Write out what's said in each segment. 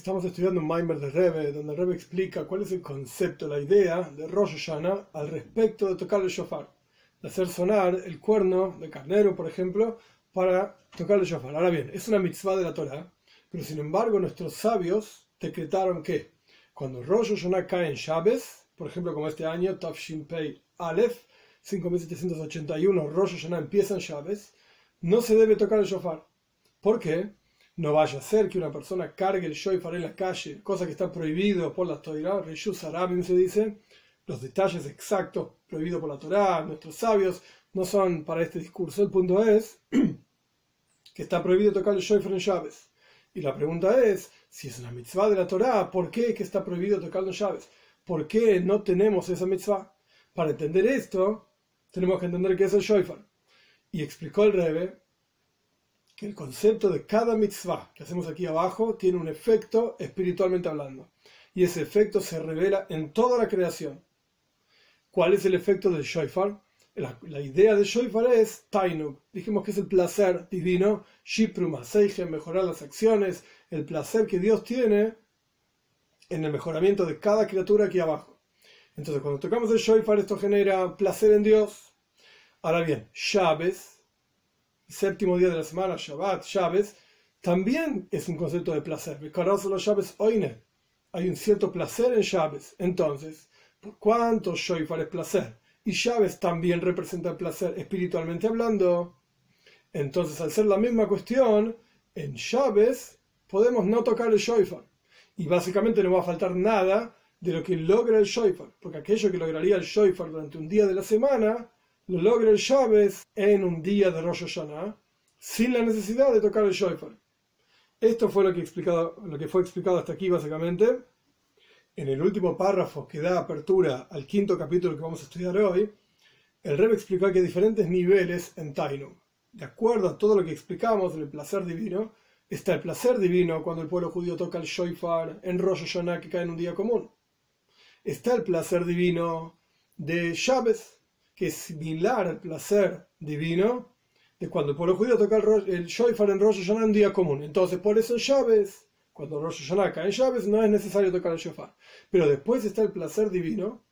Estamos estudiando un Maimer de Rebe, donde Rebe explica cuál es el concepto, la idea de Rosh Hashanah al respecto de tocar el shofar, de hacer sonar el cuerno de carnero, por ejemplo, para tocar el shofar. Ahora bien, es una mitzvah de la Torah, pero sin embargo nuestros sabios decretaron que cuando Rosh Hashanah cae en Shabbos, por ejemplo como este año, Tafshin Pei Aleph, 5781, Rosh Hashanah empieza en Shabbos, no se debe tocar el shofar. ¿Por qué? No vaya a ser que una persona cargue el shofar en la calle, cosa que está prohibido por la Torah, Reshus Arabim se dice, los detalles exactos prohibidos por la Torah, nuestros sabios, no son para este discurso. El punto es que está prohibido tocar el shofar en Shabbos. Y la pregunta es, si es una mitzvah de la Torah, ¿por qué que está prohibido tocar los Shabbos? ¿Por qué no tenemos esa mitzvah? Para entender esto, tenemos que entender qué es el shofar. Y explicó el Rebbe el concepto de cada mitzvah que hacemos aquí abajo tiene un efecto espiritualmente hablando. Y ese efecto se revela en toda la creación. ¿Cuál es el efecto del shofar? La, idea del shofar es tainug. Dijimos que es el placer divino, shiprum mejorar las acciones, el placer que Dios tiene en el mejoramiento de cada criatura aquí abajo. Entonces, cuando tocamos el shofar, esto genera placer en Dios. Ahora bien, Shabbos séptimo día de la semana, Shabbat, Shabbos, también es un concepto de placer. los Shabbos oine. Hay un cierto placer en Shabbos. Entonces, ¿por cuánto Shoifar es placer? Y Shabbos también representa el placer espiritualmente hablando. Entonces, al ser la misma cuestión, en Shabbos podemos no tocar el Shoifar. Y básicamente no va a faltar nada de lo que logra el Shoifar. Porque aquello que lograría el Shoifar durante un día de la semana lo logra el Shabbat en un día de Rosh Hashanah sin la necesidad de tocar el shofar. Esto fue lo que, explicado, fue explicado hasta aquí básicamente. En el último párrafo que da apertura al quinto capítulo que vamos a estudiar hoy, el Rebbe explicó que hay diferentes niveles en Tainum. De acuerdo a todo lo que explicamos del placer divino, está el placer divino cuando el pueblo judío toca el shofar en Rosh Hashanah que cae en un día común. Está el placer divino de Shabbat, que es similar al placer divino de cuando el pueblo judío toca el, el shofar en Rosh Hashanah en día común. Entonces, por eso en Shabes, cuando Rosh Hashanah cae en Shabes, no es necesario tocar el shofar. Pero después está el placer divino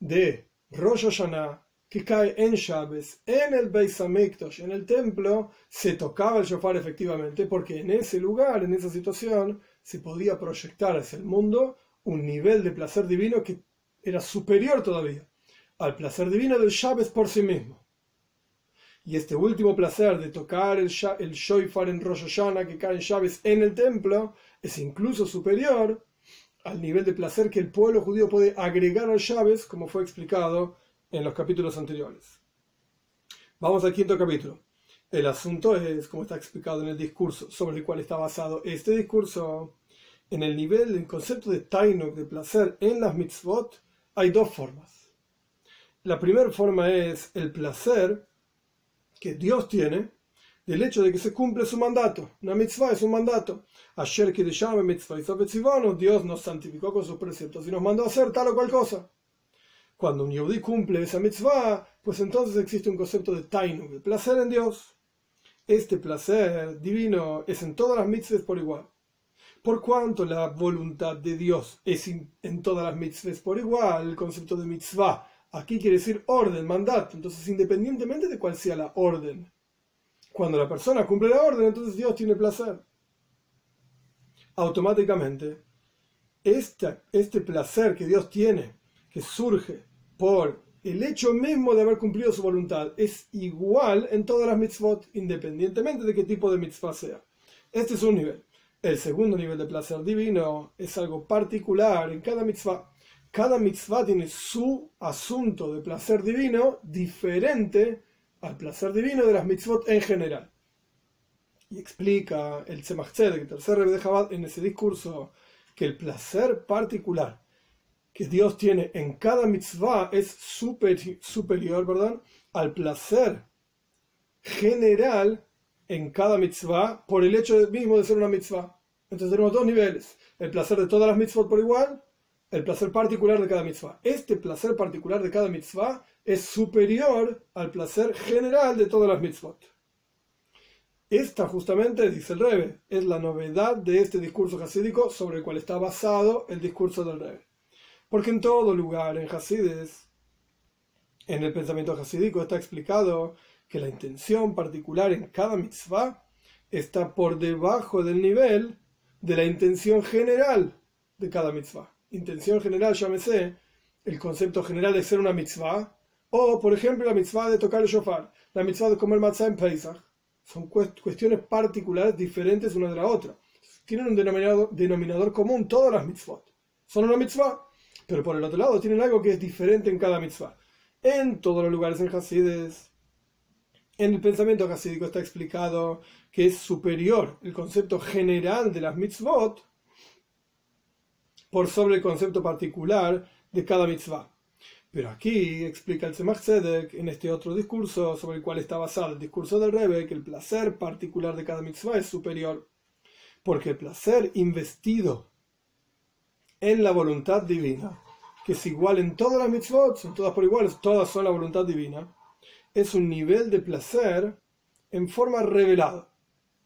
de Rosh Hashanah, que cae en Shabes, en el Beis Hamikdash, en el templo, se tocaba el shofar efectivamente, porque en ese lugar, en esa situación, se podía proyectar hacia el mundo un nivel de placer divino que era superior todavía al placer divino del Shabbat por sí mismo. Y este último placer de tocar el, el shofar en Rosh Hashanah que cae en Shabbat en el templo es incluso superior al nivel de placer que el pueblo judío puede agregar al Shabbat, como fue explicado en los capítulos anteriores. Vamos al quinto capítulo. El asunto es, como está explicado en el discurso sobre el cual está basado este discurso, en el nivel del concepto de Tainuk, de placer en las mitzvot, hay dos formas. La primera forma es el placer que Dios tiene del hecho de que se cumple su mandato. Una mitzvah es un mandato. Ayer que llame mitzvah y Dios nos santificó con sus preceptos y nos mandó a hacer tal o cual cosa. Cuando un yudí cumple esa mitzvah, pues entonces existe un concepto de tainu, de placer en Dios. Este placer divino es en todas las mitzvahs por igual. Por cuanto la voluntad de Dios es en todas las mitzvahs por igual, el concepto de mitzvah Aquí quiere decir orden, mandato. Entonces, independientemente de cuál sea la orden, cuando la persona cumple la orden, entonces Dios tiene placer. Automáticamente, este, placer que Dios tiene, que surge por el hecho mismo de haber cumplido su voluntad, es igual en todas las mitzvot, independientemente de qué tipo de mitzvah sea. Este es un nivel. El segundo nivel de placer divino es algo particular en cada mitzvah cada mitzvah tiene su asunto de placer divino diferente al placer divino de las mitzvot en general. Y explica el Tzemach el tercer Rebbe de Chabad, en ese discurso, que el placer particular que Dios tiene en cada mitzvah es superior perdón, al placer general en cada mitzvah por el hecho mismo de ser una mitzvah. Entonces tenemos dos niveles, el placer de todas las mitzvot por igual el placer particular de cada mitzvah. Este placer particular de cada mitzvah es superior al placer general de todas las mitzvot. Esta justamente, dice el Rebe, es la novedad de este discurso hasídico sobre el cual está basado el discurso del Rebe. Porque en todo lugar, en Hasides, en el pensamiento hasídico está explicado que la intención particular en cada mitzvah está por debajo del nivel de la intención general de cada mitzvah. Intención general, llámese, el concepto general de ser una mitzvah, o por ejemplo la mitzvah de tocar el shofar, la mitzvah de comer matzah en Pesach. Son cuestiones particulares diferentes una de la otra. Tienen un denominador, común todas las mitzvot. Son una mitzvah, pero por el otro lado tienen algo que es diferente en cada mitzvah. En todos los lugares en Hasides, en el pensamiento hasídico está explicado que es superior el concepto general de las mitzvot por sobre el concepto particular de cada mitzvah. Pero aquí explica el Tzemach Tzedek en este otro discurso sobre el cual está basado el discurso del Rebbe que el placer particular de cada mitzvah es superior. Porque el placer investido en la voluntad divina, que es igual en todas las mitzvot, son todas por iguales, todas son la voluntad divina, es un nivel de placer en forma revelada.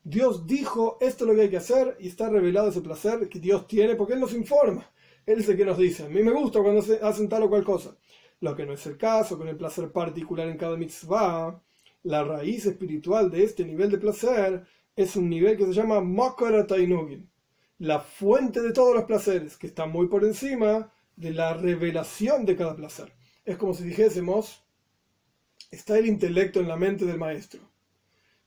Dios dijo esto es lo que hay que hacer y está revelado ese placer que Dios tiene porque Él nos informa. Él es el que nos dice, a mí me gusta cuando se hacen tal o cual cosa. Lo que no es el caso con el placer particular en cada mitzvah, la raíz espiritual de este nivel de placer es un nivel que se llama Makara Tainugin, la fuente de todos los placeres, que está muy por encima de la revelación de cada placer. Es como si dijésemos, está el intelecto en la mente del maestro.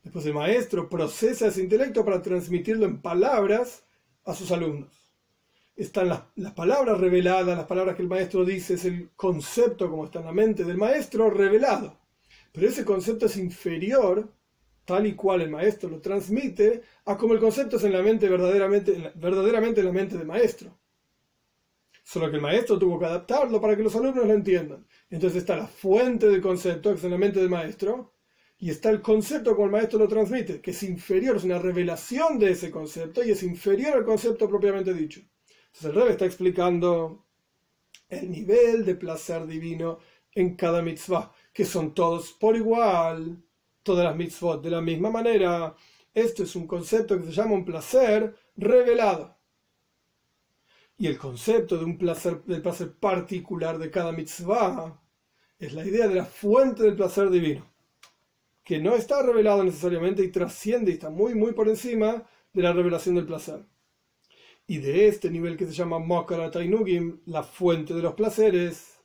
Después el maestro procesa ese intelecto para transmitirlo en palabras a sus alumnos. Están las, palabras reveladas, las palabras que el maestro dice, es el concepto como está en la mente del maestro revelado. Pero ese concepto es inferior, tal y cual el maestro lo transmite, a como el concepto es en la mente verdaderamente, verdaderamente en la mente del maestro. Solo que el maestro tuvo que adaptarlo para que los alumnos lo entiendan. Entonces está la fuente del concepto, que es en la mente del maestro, y está el concepto como el maestro lo transmite, que es inferior, es una revelación de ese concepto y es inferior al concepto propiamente dicho. Entonces el Rebbe está explicando el nivel de placer divino en cada mitzvah, que son todos por igual, todas las mitzvot de la misma manera. Esto es un concepto que se llama un placer revelado. Y el concepto de un placer, particular de cada mitzvah es la idea de la fuente del placer divino, que no está revelado necesariamente y trasciende y está muy, muy por encima de la revelación del placer. Y de este nivel que se llama Mokara Tainugim, la fuente de los placeres,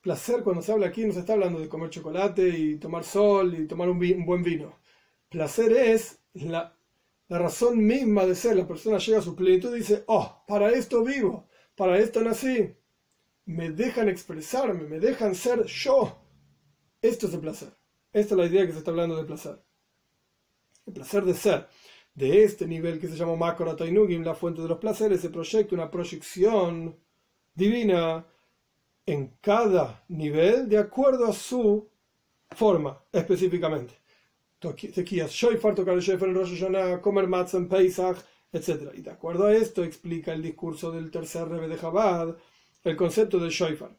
placer cuando se habla aquí no se está hablando de comer chocolate y tomar sol y tomar un, buen vino. Placer es la la razón misma de ser, la persona llega a su plenitud y dice, oh, para esto vivo, para esto nací, me dejan expresarme, me dejan ser yo. Esto es el placer. Esta es la idea que se está hablando de placer. El placer de ser. De este nivel que se llama Makara Tainugim, la fuente de los placeres, se proyecta una proyección divina en cada nivel de acuerdo a su forma específicamente tequías Shoifar, tocar el Shoifar en Rosh comer matzah en Pesach, etc. Y de acuerdo a esto explica el discurso del tercer Rebbe de Chabad el concepto del Shoifar.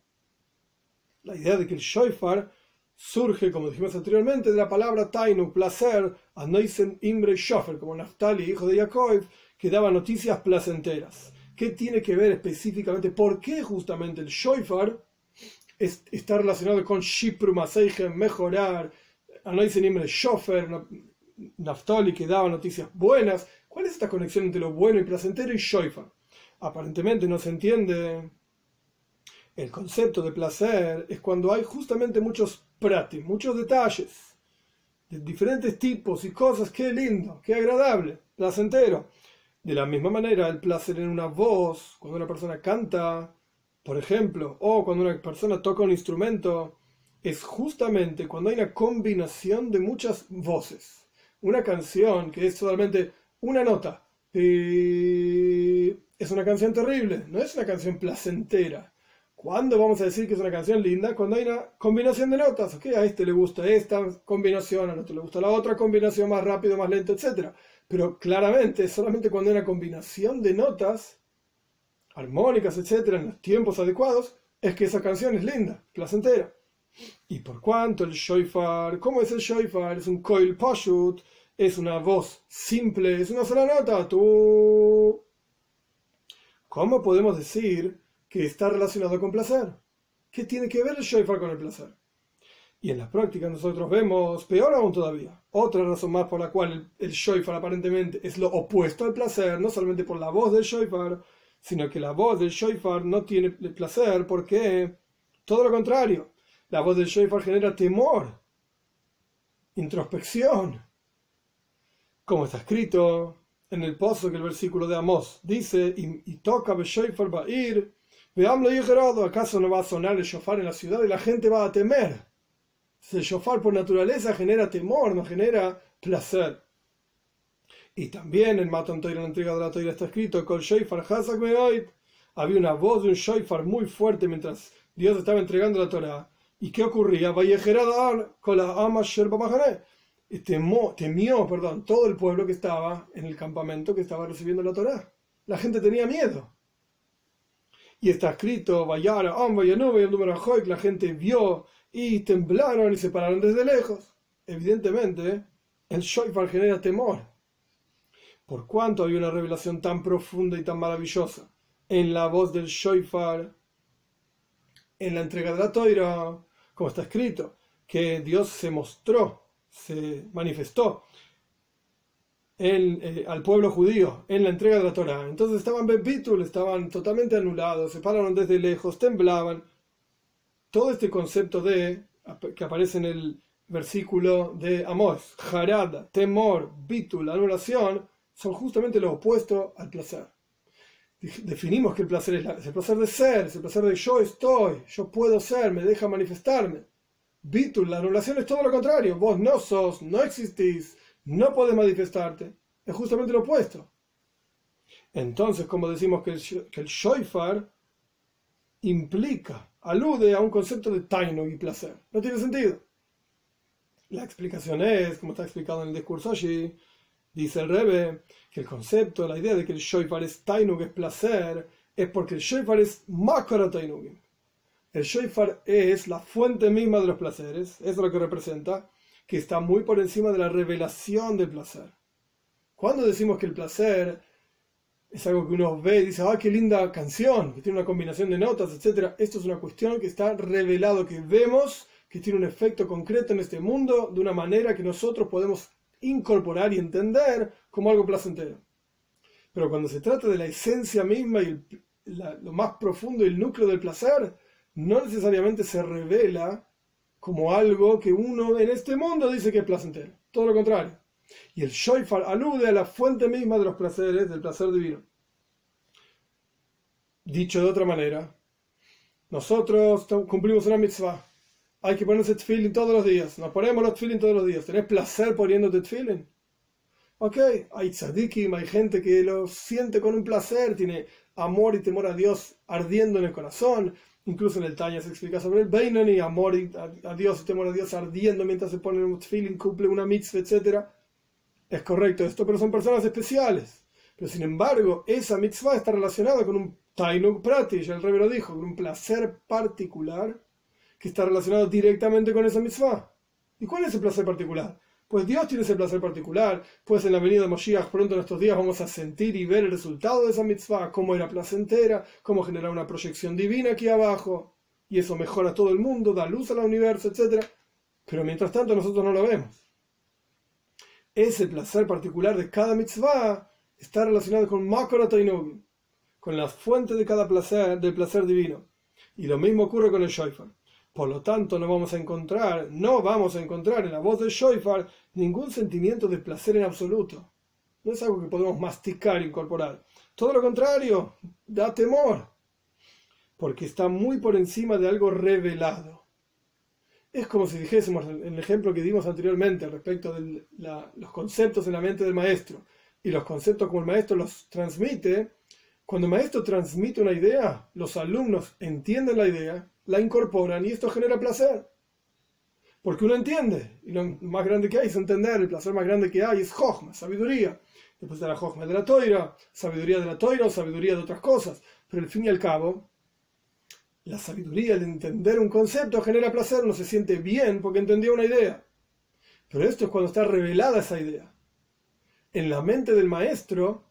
La idea de que el Shoifar surge, como dijimos anteriormente, de la palabra Tainu, placer, a Imre Shofer, como Naftali, hijo de Yaakov, que daba noticias placenteras. ¿Qué tiene que ver específicamente? ¿Por qué justamente el Shoifar está relacionado con Shipru mejorar, Anois Nimre Schofer, Naftali que daba noticias buenas. ¿Cuál es esta conexión entre lo bueno y placentero y Shoifar? Aparentemente no se entiende. El concepto de placer es cuando hay justamente muchos pratis, muchos detalles de diferentes tipos y cosas. Qué lindo, qué agradable, placentero. De la misma manera, el placer en una voz, cuando una persona canta, por ejemplo, o cuando una persona toca un instrumento, es justamente cuando hay una combinación de muchas voces. Una canción que es solamente una nota. es una canción terrible, no es una canción placentera. ¿Cuándo vamos a decir que es una canción linda? Cuando hay una combinación de notas. a este le gusta esta combinación, al otro le gusta la otra combinación más rápido, más lento, etc. Pero claramente, solamente cuando hay una combinación de notas armónicas, etc., en los tiempos adecuados, es que esa canción es linda, placentera. Y por cuanto el shofar, ¿cómo es el shofar? Es un coil pashut, es una voz simple, es una sola nota, tú. ¿Cómo podemos decir que está relacionado con placer? ¿Qué tiene que ver el shofar con el placer? Y en la práctica nosotros vemos, peor aún todavía, otra razón más por la cual el, el aparentemente es lo opuesto al placer, no solamente por la voz del shofar, sino que la voz del shofar no tiene placer porque todo lo contrario, la voz del shofar genera temor, introspección, como está escrito en el pozo que el versículo de Amos dice, y, toca shofar va a ir, veamlo y ¿acaso no va a sonar el shofar en la ciudad y la gente va a temer? El shofar por naturaleza genera temor, no genera placer. Y también en Matan Toira, en la entrega de la Toira, está escrito: Kol Shofar Hazak Había una voz de un Shofar muy fuerte mientras Dios estaba entregando la Torah. ¿Y qué ocurría? con la y temió perdón, todo el pueblo que estaba en el campamento que estaba recibiendo la Torah. La gente tenía miedo. Y está escrito, Vayara, y la gente vio y temblaron y se pararon desde lejos. Evidentemente, el shofar genera temor. Por cuanto había una revelación tan profunda y tan maravillosa en la voz del shofar, en la entrega de la toira, como está escrito, que Dios se mostró, se manifestó eh, al pueblo judío en la entrega de la Torah. Entonces estaban bebitul, estaban totalmente anulados, se pararon desde lejos, temblaban todo este concepto de que aparece en el versículo de Amos, jarada, temor, bitul, anulación, son justamente lo opuesto al placer. Definimos que el placer es, el placer de ser, es el placer de yo estoy, yo puedo ser, me deja manifestarme. Bitul, la anulación es todo lo contrario, vos no sos, no existís, no podés manifestarte, es justamente lo opuesto. Entonces, como decimos que el, que el shoifar implica alude a un concepto de taino y placer. No tiene sentido. La explicación es, como está explicado en el discurso allí, dice el Rebe, que el concepto, la idea de que el shoifar es tainug, es placer, es porque el shoifar es makara tainugim. El shoifar es la fuente misma de los placeres, es lo que representa, que está muy por encima de la revelación del placer. Cuando decimos que el placer es algo que uno ve y dice, ah, qué linda canción, que tiene una combinación de notas, etc. Esto es una cuestión que está revelado, que vemos que tiene un efecto concreto en este mundo de una manera que nosotros podemos incorporar y entender como algo placentero. Pero cuando se trata de la esencia misma y lo más profundo y el núcleo del placer, no necesariamente se revela como algo que uno en este mundo dice que es placentero. Todo lo contrario. Y el Shoifar alude a la fuente misma de los placeres, del placer divino. Dicho de otra manera, nosotros cumplimos una mitzvah. Hay que ponerse tefillin todos los días. Nos ponemos los tefillin todos los días. ¿Tenés placer poniéndote tefillin? Ok, hay tzadikim, hay gente que lo siente con un placer, tiene amor y temor a Dios ardiendo en el corazón. Incluso en el Tanya se explica sobre el Beinani, amor a, Dios y temor a Dios ardiendo mientras se pone un tefillin, cumple una mitzvah, etc. Es correcto esto, pero son personas especiales. Pero sin embargo, esa mitzvah está relacionada con un tainuk prati, ya el rey lo dijo, con un placer particular que está relacionado directamente con esa mitzvah. ¿Y cuál es el placer particular? Pues Dios tiene ese placer particular, pues en la venida de Moshiach pronto en estos días vamos a sentir y ver el resultado de esa mitzvah, cómo era placentera, cómo generar una proyección divina aquí abajo, y eso mejora todo el mundo, da luz al universo, etc. Pero mientras tanto nosotros no lo vemos ese placer particular de cada mitzvah está relacionado con Makara con la fuente de cada placer, del placer divino. Y lo mismo ocurre con el Shoifar. Por lo tanto, no vamos a encontrar, no vamos a encontrar en la voz del Shoifar ningún sentimiento de placer en absoluto. No es algo que podemos masticar incorporar. Todo lo contrario, da temor. Porque está muy por encima de algo revelado es como si dijésemos en el ejemplo que dimos anteriormente respecto de los conceptos en la mente del maestro y los conceptos como el maestro los transmite. Cuando el maestro transmite una idea, los alumnos entienden la idea, la incorporan y esto genera placer. Porque uno entiende, y lo más grande que hay es entender, el placer más grande que hay es Jochma, sabiduría. Después de la Jochma de la Toira, sabiduría de la Toira o sabiduría de otras cosas. Pero al fin y al cabo, la sabiduría de entender un concepto genera placer, uno se siente bien porque entendió una idea. Pero esto es cuando está revelada esa idea. en la mente del maestro,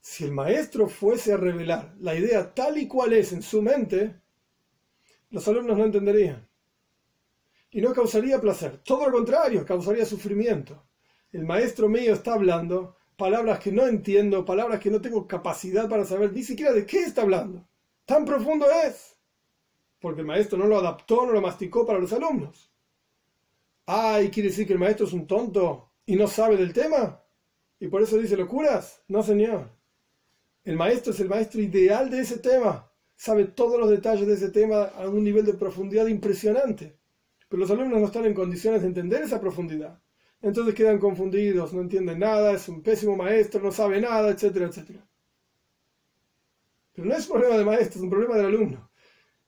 si el maestro fuese a revelar la idea tal y cual es en su mente, los alumnos no entenderían. Y no causaría placer. Todo lo contrario, causaría sufrimiento. El maestro mío está hablando palabras que no entiendo, palabras que no tengo capacidad para saber ni siquiera de qué está hablando. Tan profundo es. Porque el maestro no lo adaptó, no lo masticó para los alumnos. Ay, ¿quiere decir que el maestro es un tonto y no sabe del tema? ¿Y por eso dice locuras? No, señor. El maestro es el maestro ideal de ese tema. Sabe todos los detalles de ese tema a un nivel de profundidad impresionante. Pero los alumnos no están en condiciones de entender esa profundidad. Entonces quedan confundidos, no entienden nada, es un pésimo maestro, no sabe nada, etcétera, etcétera. Pero no es un problema del maestro, es un problema del alumno.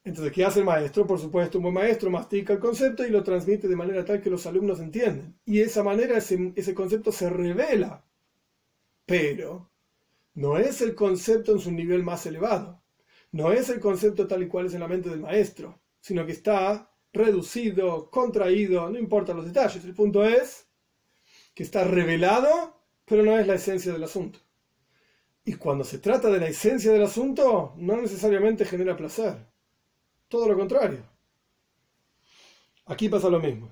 Entonces, ¿qué hace el maestro? Por supuesto, un buen maestro mastica el concepto y lo transmite de manera tal que los alumnos entienden. Y de esa manera ese, ese concepto se revela. Pero no es el concepto en su nivel más elevado. No es el concepto tal y cual es en la mente del maestro, sino que está reducido, contraído, no importa los detalles. El punto es que está revelado, pero no es la esencia del asunto. Y cuando se trata de la esencia del asunto, no necesariamente genera placer. Todo lo contrario. Aquí pasa lo mismo.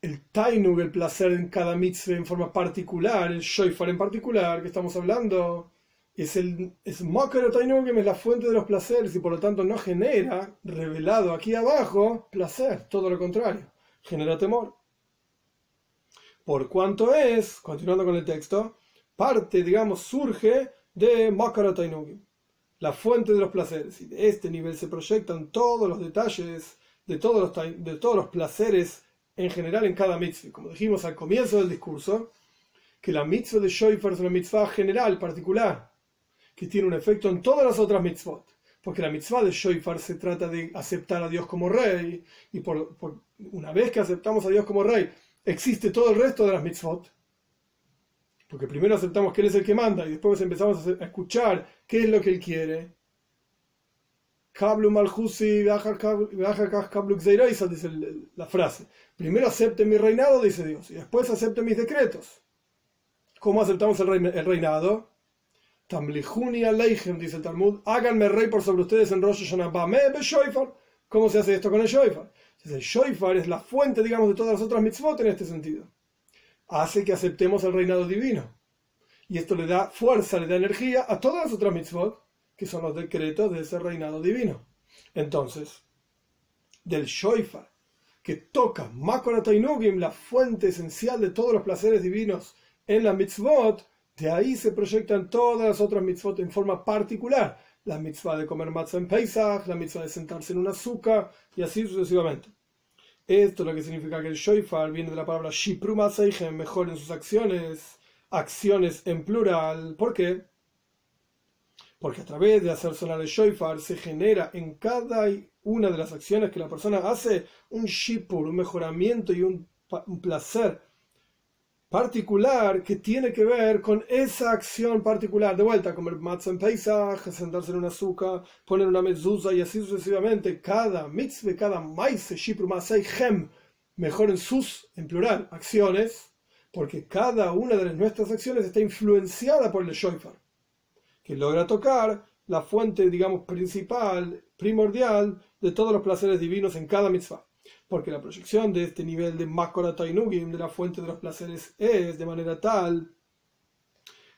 El tainug, el placer en cada mitzvah en forma particular, el shoifar en particular que estamos hablando, es el tainugim, es la fuente de los placeres y por lo tanto no genera, revelado aquí abajo, placer. Todo lo contrario, genera temor. Por cuanto es, continuando con el texto, parte, digamos, surge de Makara Tainugim, la fuente de los placeres. Y de este nivel se proyectan todos los detalles de todos los, de todos los placeres en general en cada mitzvah. Como dijimos al comienzo del discurso, que la mitzvah de Shoifer es una mitzvah general, particular, que tiene un efecto en todas las otras mitzvot. Porque la mitzvah de Shoifar se trata de aceptar a Dios como rey, y por, una vez que aceptamos a Dios como rey, existe todo el resto de las mitzvot. Porque primero aceptamos que Él es el que manda y después empezamos a escuchar qué es lo que Él quiere. dice la frase. Primero acepte mi reinado, dice Dios, y después acepte mis decretos. ¿Cómo aceptamos el reinado? Tamlihuni aleichem, dice el Talmud, háganme rey por sobre ustedes en Rosh Hashanah. ¿Cómo se hace esto con el Shoifar? El Shoifar es la fuente, digamos, de todas las otras mitzvot en este sentido hace que aceptemos el reinado divino. Y esto le da fuerza, le da energía a todas las otras mitzvot, que son los decretos de ese reinado divino. Entonces, del Shoifa, que toca Makora Tainugim, la fuente esencial de todos los placeres divinos en la mitzvot, de ahí se proyectan todas las otras mitzvot en forma particular. La mitzvah de comer matzah en Pesach, la mitzvah de sentarse en una azúcar, y así sucesivamente. Esto es lo que significa que el shoifar viene de la palabra seijem, mejor en sus acciones, acciones en plural. ¿Por qué? Porque a través de hacer sonar el shoifar se genera en cada una de las acciones que la persona hace un shipur, un mejoramiento y un, un placer particular que tiene que ver con esa acción particular. De vuelta, comer matzah en paisaje, sentarse en un azúcar, poner una mezuzah y así sucesivamente. Cada mitzvah, cada maise, shipru masay, hem, mejor en sus, en plural, acciones, porque cada una de nuestras acciones está influenciada por el shoifar, que logra tocar la fuente, digamos, principal, primordial de todos los placeres divinos en cada mitzvah porque la proyección de este nivel de Makora Tainugim, de la fuente de los placeres, es de manera tal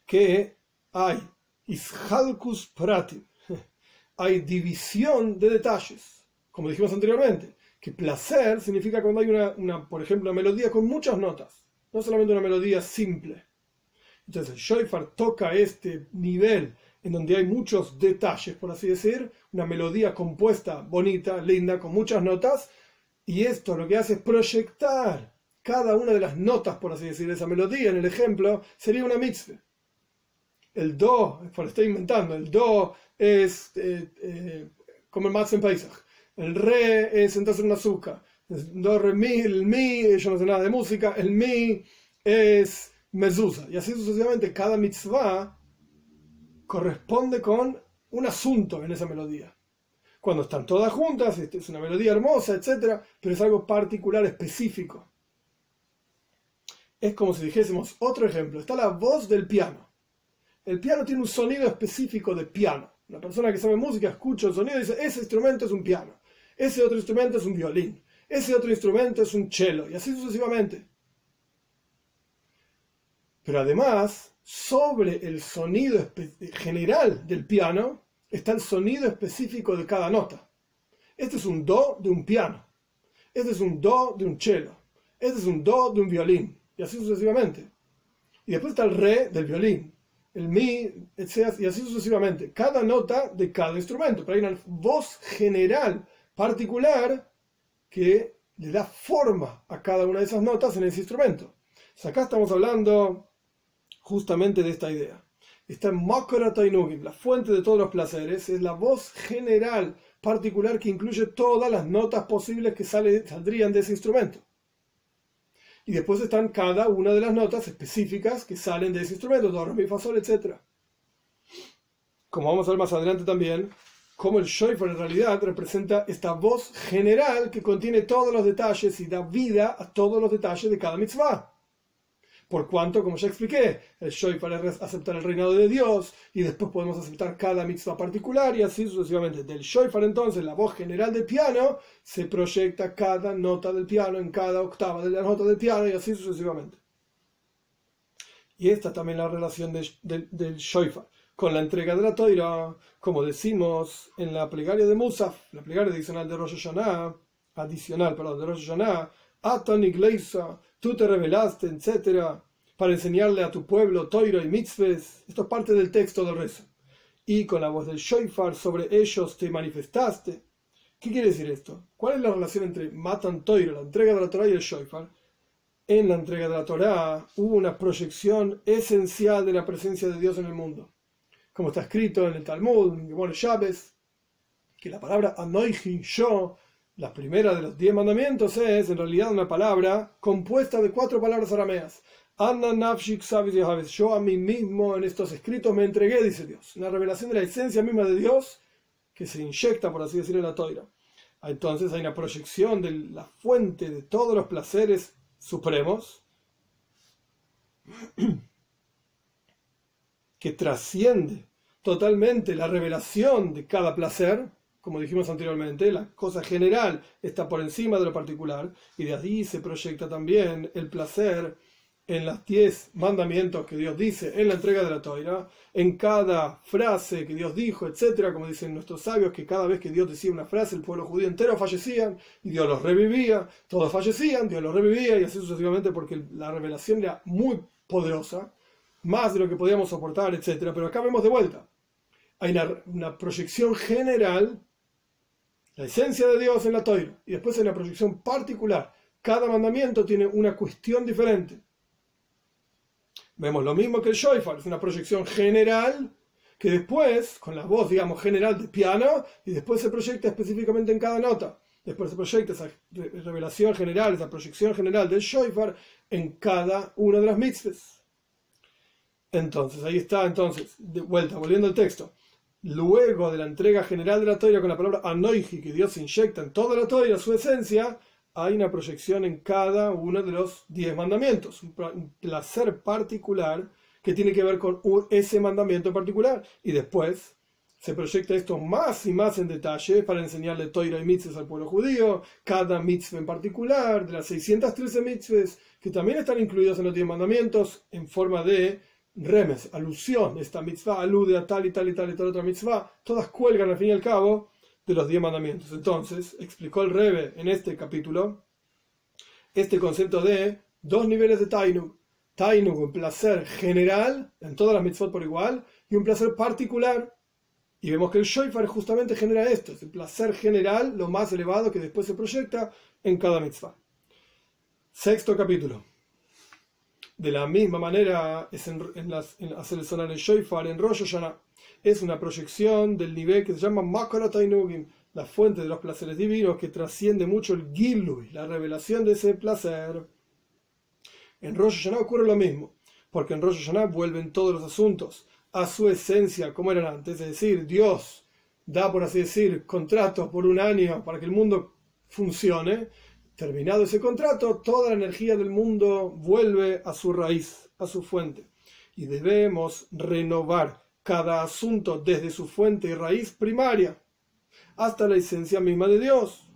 que hay Ishalkus Pratim, hay división de detalles, como dijimos anteriormente, que placer significa cuando hay una, una, por ejemplo, una melodía con muchas notas, no solamente una melodía simple. Entonces, Shoifar toca este nivel en donde hay muchos detalles, por así decir, una melodía compuesta, bonita, linda, con muchas notas, y esto lo que hace es proyectar cada una de las notas, por así decir, de esa melodía. En el ejemplo, sería una mitzvah. El do, por estoy inventando, el do es eh, eh, como el en paisaj. El re es entonces un azúcar. El do, re, mi, el mi, yo no sé nada de música. El mi es mezuzah. Y así sucesivamente, cada mitzvah corresponde con un asunto en esa melodía cuando están todas juntas, este, es una melodía hermosa, etc., pero es algo particular, específico. Es como si dijésemos otro ejemplo. Está la voz del piano. El piano tiene un sonido específico de piano. La persona que sabe música escucha el sonido y dice, ese instrumento es un piano, ese otro instrumento es un violín, ese otro instrumento es un cello, y así sucesivamente. Pero además, sobre el sonido general del piano está el sonido específico de cada nota. Este es un do de un piano, este es un do de un cello, este es un do de un violín, y así sucesivamente. Y después está el re del violín, el mi, etc. Y así sucesivamente. Cada nota de cada instrumento. Pero hay una voz general particular que le da forma a cada una de esas notas en ese instrumento. acá estamos hablando justamente de esta idea. Está en Makara Tainugim, la fuente de todos los placeres, es la voz general particular que incluye todas las notas posibles que saldrían de ese instrumento y después están cada una de las notas específicas que salen de ese instrumento, do, re, mi, fa, sol, etc. Como vamos a ver más adelante también, como el shofar en realidad representa esta voz general que contiene todos los detalles y da vida a todos los detalles de cada mitzvah. Por cuanto, como ya expliqué, el Shoifar es aceptar el reinado de Dios y después podemos aceptar cada mitzvah particular y así sucesivamente. Del Shoifar entonces, la voz general del piano, se proyecta cada nota del piano en cada octava de la nota del piano y así sucesivamente. Y esta también la relación del Shoifar con la entrega de la toira, como decimos en la plegaria de Musaf, la plegaria adicional de Rosh Hashanah, adicional, perdón, de Rosh Hashanah, Atan Iglesia, tú te revelaste, etcétera, para enseñarle a tu pueblo Toiro y Mitzves. Esto es parte del texto del rezo. Y con la voz del Shoifar sobre ellos te manifestaste. ¿Qué quiere decir esto? ¿Cuál es la relación entre Matan Toiro, la entrega de la Torah, y el Shoifar? En la entrega de la Torah hubo una proyección esencial de la presencia de Dios en el mundo. Como está escrito en el Talmud, en Gemor Shabes, que la palabra Anoiji, yo, la primera de los diez mandamientos es en realidad una palabra compuesta de cuatro palabras arameas. Yo a mí mismo en estos escritos me entregué, dice Dios. Una revelación de la esencia misma de Dios que se inyecta, por así decirlo, en la toira. Entonces hay una proyección de la fuente de todos los placeres supremos que trasciende totalmente la revelación de cada placer como dijimos anteriormente, la cosa general está por encima de lo particular y de ahí se proyecta también el placer en los diez mandamientos que Dios dice en la entrega de la toira, en cada frase que Dios dijo, etcétera, como dicen nuestros sabios, que cada vez que Dios decía una frase, el pueblo judío entero fallecían y Dios los revivía, todos fallecían, Dios los revivía y así sucesivamente porque la revelación era muy poderosa, más de lo que podíamos soportar, etcétera. Pero acá vemos de vuelta, hay una proyección general la esencia de Dios en la toira y después en la proyección particular. Cada mandamiento tiene una cuestión diferente. Vemos lo mismo que el Shoifar, es una proyección general que después, con la voz, digamos, general de piano, y después se proyecta específicamente en cada nota. Después se proyecta esa revelación general, esa proyección general del Shoifar en cada una de las mitzvahs. Entonces, ahí está, entonces, de vuelta, volviendo al texto luego de la entrega general de la toira con la palabra anoiji, que Dios inyecta en toda la toira su esencia, hay una proyección en cada uno de los diez mandamientos, un placer particular que tiene que ver con ese mandamiento en particular. Y después se proyecta esto más y más en detalle para enseñarle toira y mitzvahs al pueblo judío, cada mitzvah en particular, de las 613 mitzvahs que también están incluidos en los diez mandamientos en forma de remes, alusión, esta mitzvah alude a tal y tal y tal y tal otra mitzvah, todas cuelgan al fin y al cabo de los diez mandamientos. Entonces, explicó el Rebe en este capítulo este concepto de dos niveles de Tainug. Tainug, un placer general en todas las mitzvot por igual, y un placer particular. Y vemos que el Shoifar justamente genera esto, es el placer general, lo más elevado que después se proyecta en cada mitzvah. Sexto capítulo. De la misma manera, es en, las, hacer sonar el en Rosh. Es una proyección del nivel que se llama Makara Tainugim, la fuente de los placeres divinos que trasciende mucho el Gilui, la revelación de ese placer. En Rosh Hashanah ocurre lo mismo, porque en Rosh Hashanah vuelven todos los asuntos a su esencia como eran antes, es decir, Dios da, por así decir, contratos por un año para que el mundo funcione, terminado ese contrato, toda la energía del mundo vuelve a su raíz, a su fuente. Y debemos renovar cada asunto desde su fuente y raíz primaria hasta la esencia misma de Dios.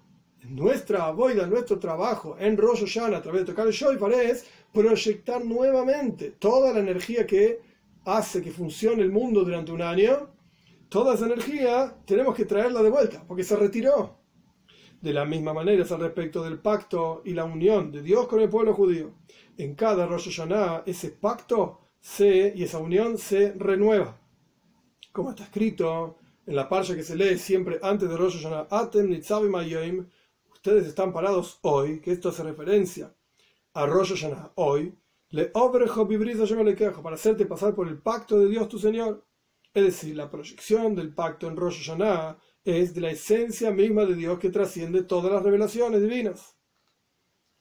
Nuestra aboida, nuestro trabajo en Rosh Hashanah a través de tocar el Shoifar es proyectar nuevamente toda la energía que hace que funcione el mundo durante un año. Toda esa energía tenemos que traerla de vuelta porque se retiró. De la misma manera es al respecto del pacto y la unión de Dios con el pueblo judío. En cada Rosh Hashanah ese pacto se, y esa unión se renueva. Como está escrito en la parsha que se lee siempre antes de Rosh Hashanah, Atem Nitzavim ustedes están parados hoy, que esto hace referencia a Rosh Hashanah, hoy, le para hacerte pasar por el pacto de Dios tu Señor. Es decir, la proyección del pacto en Rosh Hashanah es de la esencia misma de Dios que trasciende todas las revelaciones divinas.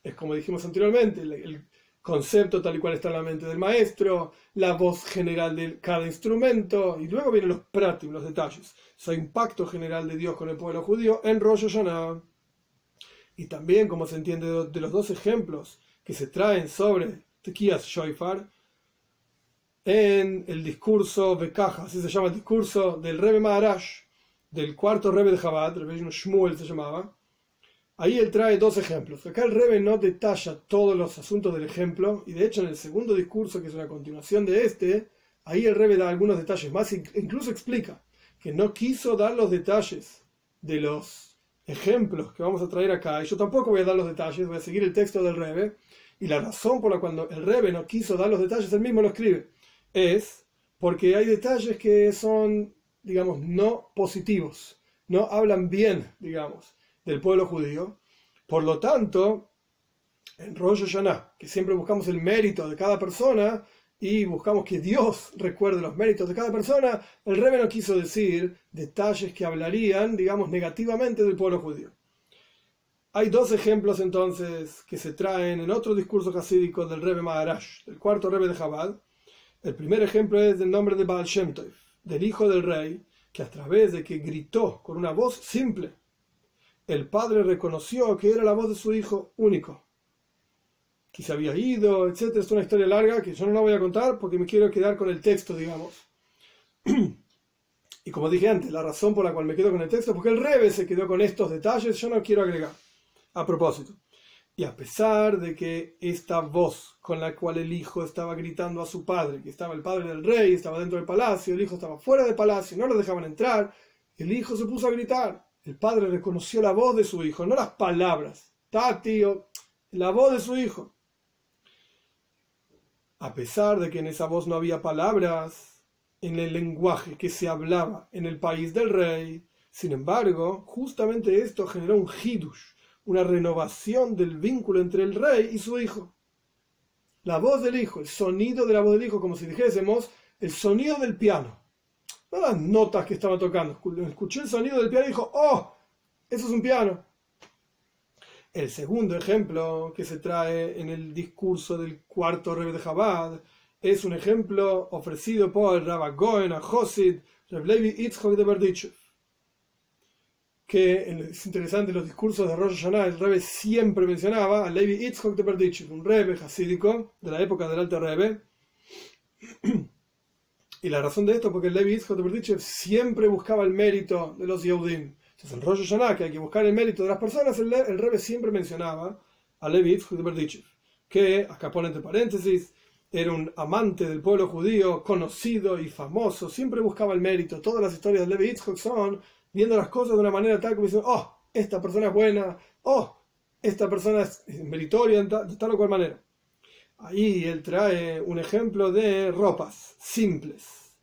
Es como dijimos anteriormente, el, concepto tal y cual está en la mente del maestro, la voz general de cada instrumento, y luego vienen los prácticos, los detalles. Soy un pacto general de Dios con el pueblo judío en Rosh Hashanah. Y también, como se entiende de los dos ejemplos que se traen sobre Tequías Shoifar, en el discurso Bekaja, así se llama el discurso del Rebbe Maharaj, del cuarto Rebbe de Chabad, Rebbe Shmuel se llamaba, Ahí él trae dos ejemplos. Acá el Rebbe no detalla todos los asuntos del ejemplo, y de hecho en el segundo discurso, que es una continuación de este, ahí el Rebbe da algunos detalles más, incluso explica que no quiso dar los detalles de los ejemplos que vamos a traer acá, y yo tampoco voy a dar los detalles, voy a seguir el texto del Rebbe, y la razón por la cual el Rebbe no quiso dar los detalles, él mismo lo escribe, es porque hay detalles que son, digamos, no positivos, no hablan bien, digamos del pueblo judío. Por lo tanto, en Rosh Hashanah, que siempre buscamos el mérito de cada persona y buscamos que Dios recuerde los méritos de cada persona, el Rebbe no quiso decir detalles que hablarían, digamos, negativamente del pueblo judío. Hay dos ejemplos entonces que se traen en otro discurso hasídico del Rebbe Maharaj, el cuarto Rebbe de Chabad. El primer ejemplo es del nombre de Baal Shem del hijo del rey, que a través de que gritó con una voz simple, el padre reconoció que era la voz de su hijo único, que se había ido, etc. Es una historia larga que yo no la voy a contar porque me quiero quedar con el texto, digamos. y como dije antes, la razón por la cual me quedo con el texto es porque el Rebe se quedó con estos detalles, yo no quiero agregar. A propósito. Y a pesar de que esta voz con la cual el hijo estaba gritando a su padre, que estaba el padre del rey, estaba dentro del palacio, el hijo estaba fuera del palacio, no lo dejaban entrar, el hijo se puso a gritar. El padre reconoció la voz de su hijo, no las palabras. tío, la voz de su hijo. A pesar de que en esa voz no había palabras, en el lenguaje que se hablaba en el país del rey, sin embargo, justamente esto generó un hidush, una renovación del vínculo entre el rey y su hijo. La voz del hijo, el sonido de la voz del hijo, como si dijésemos, el sonido del piano las notas que estaba tocando. Escuché el sonido del piano y dijo, oh, eso es un piano. El segundo ejemplo que se trae en el discurso del cuarto Rebbe de Chabad es un ejemplo ofrecido por Rabbi Goen a Josid, Reb de Berdichev. Que es interesante los discursos de Rosh Hashanah, el Rebbe siempre mencionaba a Levi Itzhok de Berdichev, un Rebbe hasídico de la época del Alto Rebbe. Y la razón de esto es porque el Levi hijo de siempre buscaba el mérito de los Yehudim. Entonces, en Rosh Hashanah, que hay que buscar el mérito de las personas, el, el siempre mencionaba a Levi hijo de que, acá pone entre paréntesis, era un amante del pueblo judío, conocido y famoso, siempre buscaba el mérito. Todas las historias de Levi Yitzchak son viendo las cosas de una manera tal como diciendo, oh, esta persona es buena, oh, esta persona es meritoria de tal o cual manera. Ahí él trae un ejemplo de ropas simples.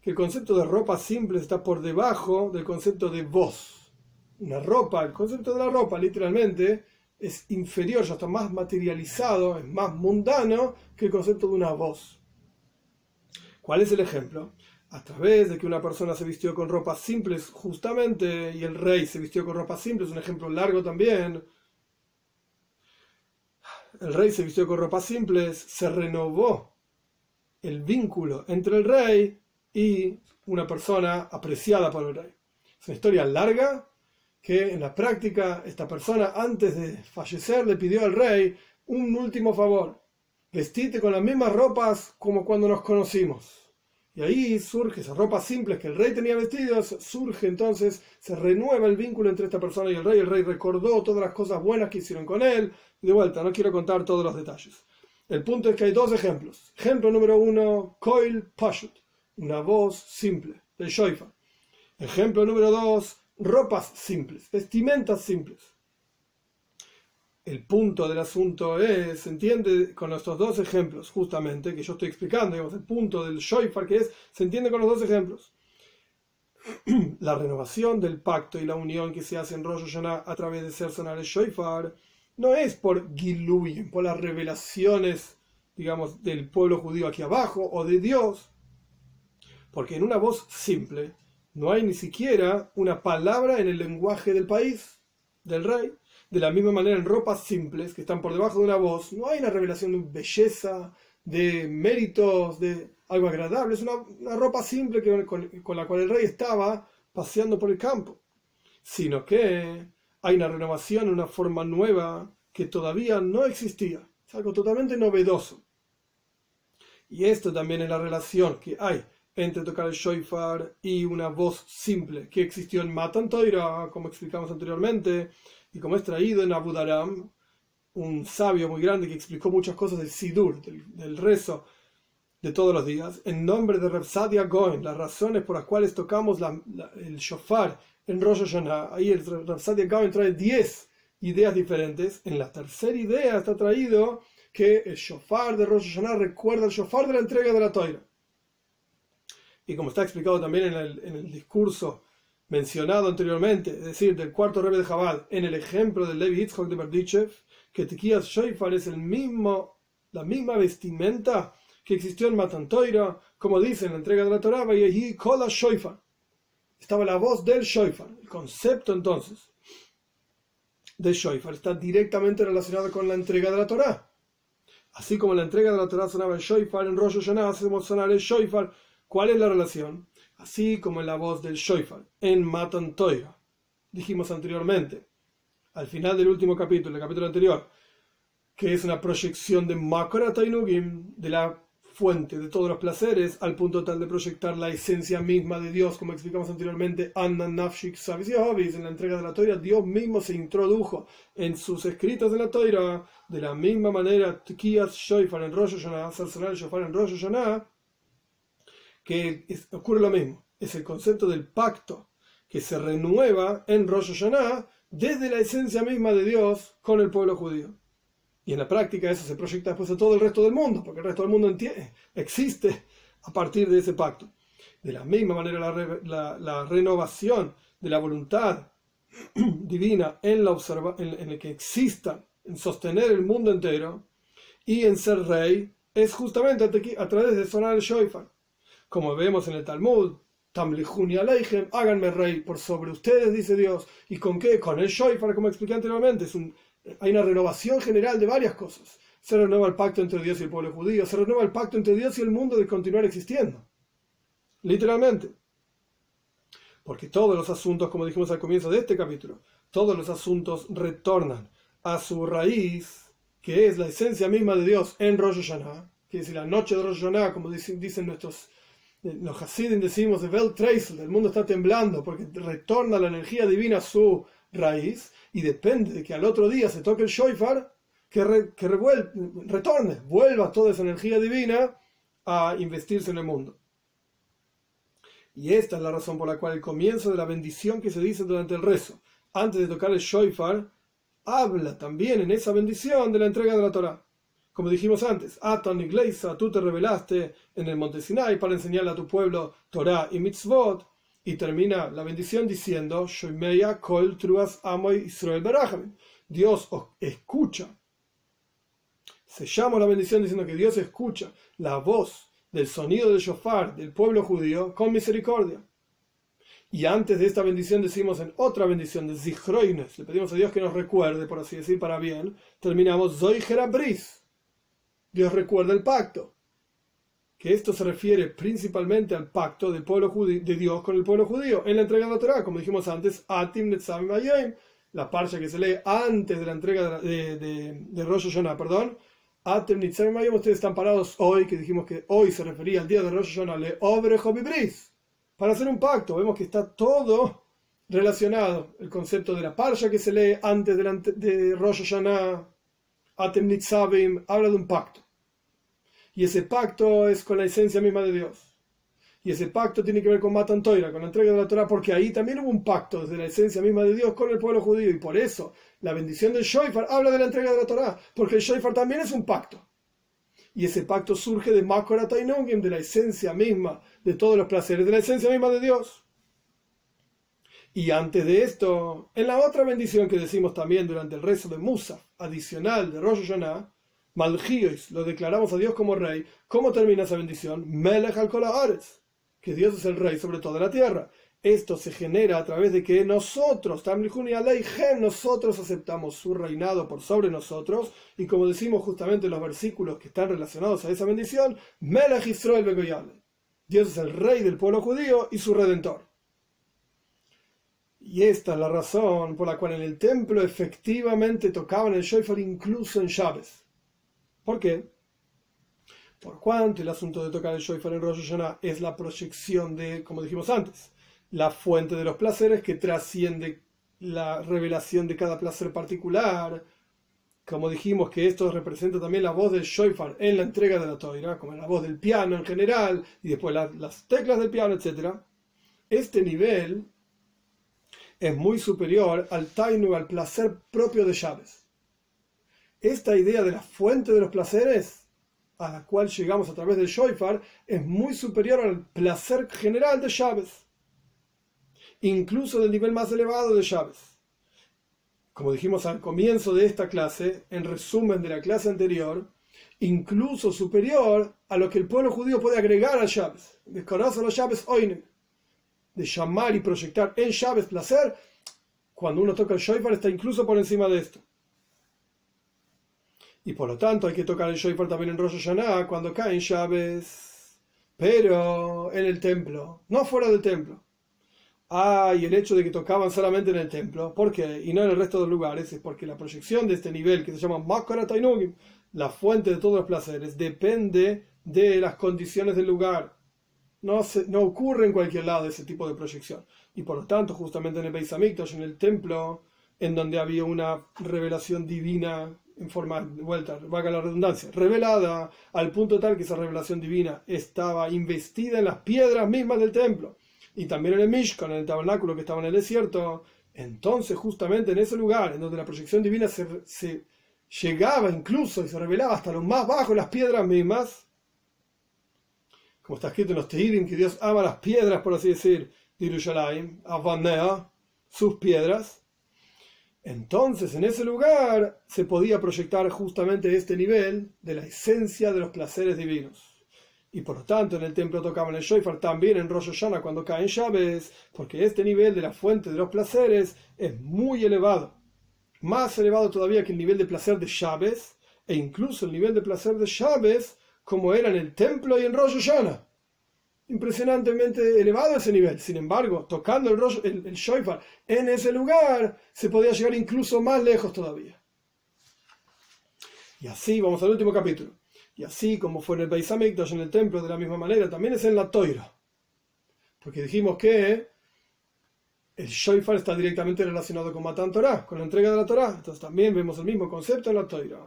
Que el concepto de ropas simples está por debajo del concepto de voz. Una ropa, el concepto de la ropa literalmente es inferior, ya está más materializado, es más mundano que el concepto de una voz. ¿Cuál es el ejemplo? A través de que una persona se vistió con ropas simples justamente y el rey se vistió con ropas simples, un ejemplo largo también, el rey se vistió con ropas simples, se renovó el vínculo entre el rey y una persona apreciada por el rey. Es una historia larga que en la práctica esta persona antes de fallecer le pidió al rey un último favor, vestite con las mismas ropas como cuando nos conocimos. Y ahí surge esas ropas simples que el rey tenía vestidos, surge entonces, se renueva el vínculo entre esta persona y el rey. El rey recordó todas las cosas buenas que hicieron con él. De vuelta, no quiero contar todos los detalles. El punto es que hay dos ejemplos. Ejemplo número uno, Coil Pashut, una voz simple, del Shoifa. Ejemplo número dos, ropas simples, vestimentas simples el punto del asunto es, se entiende con estos dos ejemplos, justamente, que yo estoy explicando, digamos, el punto del Shoifar, que es, se entiende con los dos ejemplos. la renovación del pacto y la unión que se hace en Rosh Hashanah a través de ser sonar el Shoifar no es por Giluy, por las revelaciones, digamos, del pueblo judío aquí abajo o de Dios, porque en una voz simple no hay ni siquiera una palabra en el lenguaje del país, del rey de la misma manera, en ropas simples que están por debajo de una voz, no hay una revelación de belleza, de méritos, de algo agradable. Es una, ropa simple que, con, la cual el rey estaba paseando por el campo. Sino que hay una renovación, una forma nueva que todavía no existía. Es algo totalmente novedoso. Y esto también es la relación que hay entre tocar el shofar y una voz simple que existió en Matan Toira, como explicamos anteriormente, y como es traído en Abu Dharam, un sabio muy grande que explicó muchas cosas del Sidur, del, rezo de todos los días, en nombre de Repsadia Goen, las razones por las cuales tocamos el shofar en Rosh Hashanah. Ahí el Repsadia Goen trae 10 ideas diferentes. En la tercera idea está traído que el shofar de Rosh Hashanah recuerda el shofar de la entrega de la Toira. Y como está explicado también en el, en el discurso mencionado anteriormente, es decir, del cuarto rebe de Jabal, en el ejemplo del Levi Yitzhak de Berdichev, que Tikías Shoifar es la misma vestimenta que existió en Matantoira, como dice en la entrega de la Torah, y allí Kola Shoifar. Estaba la voz del Shoifar. El concepto entonces de Shoifar está directamente relacionado con la entrega de la Torah. Así como la entrega de la Torah sonaba el Shoifar, en Rosh Hashanah hacemos sonar el Shoifar. ¿Cuál es la relación? Así como en la voz del Shoifar, en Matan Toira. Dijimos anteriormente, al final del último capítulo, el capítulo anterior, que es una proyección de Makara Tainugim, de la fuente de todos los placeres, al punto tal de proyectar la esencia misma de Dios, como explicamos anteriormente, Anna Nafshik en la entrega de la Toira, Dios mismo se introdujo en sus escritos de la Toira, de la misma manera, Tkiyas Shoifar en Rosh Hashanah, Sarsanar Shofar en Rosh Hashanah, que ocurre lo mismo. Es el concepto del pacto que se renueva en Rosh Hashanah desde la esencia misma de Dios con el pueblo judío. Y en la práctica eso se proyecta después a todo el resto del mundo, porque el resto del mundo existe a partir de ese pacto. De la misma manera la, renovación de la voluntad divina en, la en, el que exista, en sostener el mundo entero y en ser rey, es justamente a, través de sonar el shofar como vemos en el Talmud, Tamlihuni Aleichem, háganme rey por sobre ustedes, dice Dios. ¿Y con qué? Con el Shoifar, como expliqué anteriormente. Es un, hay una renovación general de varias cosas. Se renueva el pacto entre Dios y el pueblo judío, se renueva el pacto entre Dios y el mundo de continuar existiendo. Literalmente. Porque todos los asuntos, como dijimos al comienzo de este capítulo, todos los asuntos retornan a su raíz, que es la esencia misma de Dios en Rosh Hashanah, que es la noche de Rosh Hashanah, como dicen nuestros los Hasidim decimos, el mundo está temblando porque retorna la energía divina a su raíz y depende de que al otro día se toque el shofar, que, que retorne, vuelva toda esa energía divina a investirse en el mundo. Y esta es la razón por la cual el comienzo de la bendición que se dice durante el rezo, antes de tocar el shofar, habla también en esa bendición de la entrega de la Torah. Como dijimos antes, Atan Iglesia, tú te revelaste en el monte Sinai para enseñarle a tu pueblo Torah y Mitzvot, y termina la bendición diciendo, Kol Truas Amoy Israel Dios escucha. Se llama la bendición diciendo que Dios escucha la voz del sonido del shofar del pueblo judío con misericordia. Y antes de esta bendición decimos en otra bendición de Zichroines, le pedimos a Dios que nos recuerde, por así decir, para bien, terminamos Zoy Bris Dios recuerda el pacto. que esto se refiere principalmente al pacto del pueblo de Dios con el pueblo judío en la entrega de la Torah, como dijimos antes, Atim Netzavim la parcha que se lee antes de la entrega de, de, de, Rosh perdón, Atem Nitzavim ustedes están parados hoy, que dijimos que hoy se refería al día de Rosh Hashanah, le Obre para hacer un pacto. Vemos que está todo relacionado. El concepto de la parcha que se lee antes de, la, de Rosh Hashanah, Atem Nitzavim, habla de un pacto. Y ese pacto es con la esencia misma de Dios. Y ese pacto tiene que ver con Matan Toira, con la entrega de la Torah, porque ahí también hubo un pacto desde la esencia misma de Dios con el pueblo judío. Y por eso la bendición del Shoifar habla de la entrega de la Torah, porque el Shoifar también es un pacto. Y ese pacto surge de Makora Tainongim, de la esencia misma de todos los placeres, de la esencia misma de Dios. Y antes de esto, en la otra bendición que decimos también durante el rezo de Musa, adicional de Rosh Hashanah, Malchiois, lo declaramos a Dios como rey. ¿Cómo termina esa bendición? Melech al que Dios es el rey sobre toda la tierra. Esto se genera a través de que nosotros, nosotros aceptamos su reinado por sobre nosotros, y como decimos justamente en los versículos que están relacionados a esa bendición, Melech Israel Dios es el rey del pueblo judío y su redentor. Y esta es la razón por la cual en el templo efectivamente tocaban el shofar incluso en llaves. ¿Por qué? Por cuanto el asunto de tocar el shofar en Rosh Hashanah es la proyección de, como dijimos antes, la fuente de los placeres que trasciende la revelación de cada placer particular. Como dijimos que esto representa también la voz del shofar en la entrega de la toira, como la voz del piano en general, y después las teclas del piano, etc. Este nivel es muy superior al tainu, al placer propio de llaves. Esta idea de la fuente de los placeres a la cual llegamos a través del Shoifar es muy superior al placer general de Chávez, incluso del nivel más elevado de Chávez. Como dijimos al comienzo de esta clase, en resumen de la clase anterior, incluso superior a lo que el pueblo judío puede agregar a Chávez. Desconoce los Chávez hoy de llamar y proyectar en Chávez placer, cuando uno toca el Shoifar está incluso por encima de esto. Y por lo tanto hay que tocar el shofar también en Rosh Hashanah cuando caen llaves, pero en el templo, no fuera del templo. Ah, y el hecho de que tocaban solamente en el templo, ¿por qué? Y no en el resto de lugares, es porque la proyección de este nivel que se llama Makara Tainugim, la fuente de todos los placeres, depende de las condiciones del lugar. No, se, no ocurre en cualquier lado ese tipo de proyección. Y por lo tanto, justamente en el Beis en el templo, en donde había una revelación divina en forma vuelta, vaga la redundancia, revelada al punto tal que esa revelación divina estaba investida en las piedras mismas del templo y también en el Mishkan, en el tabernáculo que estaba en el desierto. Entonces, justamente en ese lugar, en donde la proyección divina se, llegaba incluso y se revelaba hasta lo más bajo, las piedras mismas, como está escrito en los Tehirim, que Dios ama las piedras, por así decir, de Yerushalayim, Avanea, sus piedras, entonces, en ese lugar se podía proyectar justamente este nivel de la esencia de los placeres divinos. Y por lo tanto, en el templo tocaban el shofar también en Rosh Hashanah cuando caen llaves, porque este nivel de la fuente de los placeres es muy elevado. Más elevado todavía que el nivel de placer de llaves, e incluso el nivel de placer de llaves como era en el templo y en Rosh Hashanah impresionantemente elevado ese nivel. Sin embargo, tocando el, el, shofar en ese lugar, se podía llegar incluso más lejos todavía. Y así, vamos al último capítulo. Y así como fue en el Beis en el templo, de la misma manera, también es en la Toira. Porque dijimos que el shofar está directamente relacionado con Matan Torah, con la entrega de la Torah. Entonces también vemos el mismo concepto en la Toira.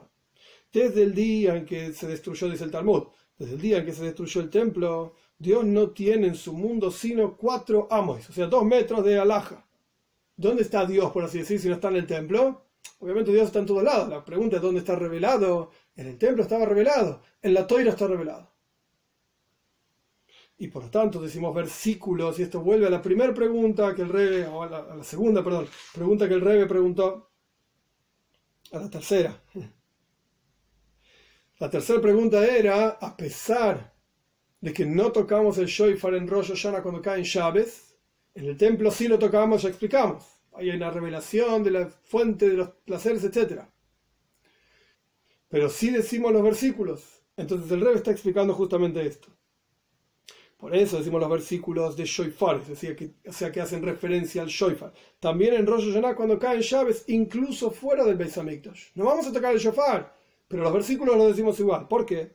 Desde el día en que se destruyó, dice el Talmud, desde el día en que se destruyó el templo, Dios no tiene en su mundo sino cuatro amos, o sea, dos metros de alhaja. ¿Dónde está Dios, por así decir, si no está en el templo? Obviamente Dios está en todos lados. La pregunta es dónde está revelado. En el templo estaba revelado, en la toira está revelado. Y por lo tanto decimos versículos, y esto vuelve a la primera pregunta que el rey, o a la, a la segunda, perdón, pregunta que el rey preguntó, a la tercera. La tercera pregunta era, a pesar de que no tocamos el shofar en Rosh Hashanah cuando caen llaves, en el templo sí lo tocamos, ya explicamos. Ahí hay una revelación de la fuente de los placeres, etc. Pero sí decimos los versículos. Entonces el rey está explicando justamente esto. Por eso decimos los versículos de Shoifar, es decir, que, o sea, que hacen referencia al Shoifar. También en Rosh Hashanah cuando caen llaves, incluso fuera del Beis Hamikdash. No vamos a tocar el Shofar, pero los versículos los decimos igual. ¿Por qué?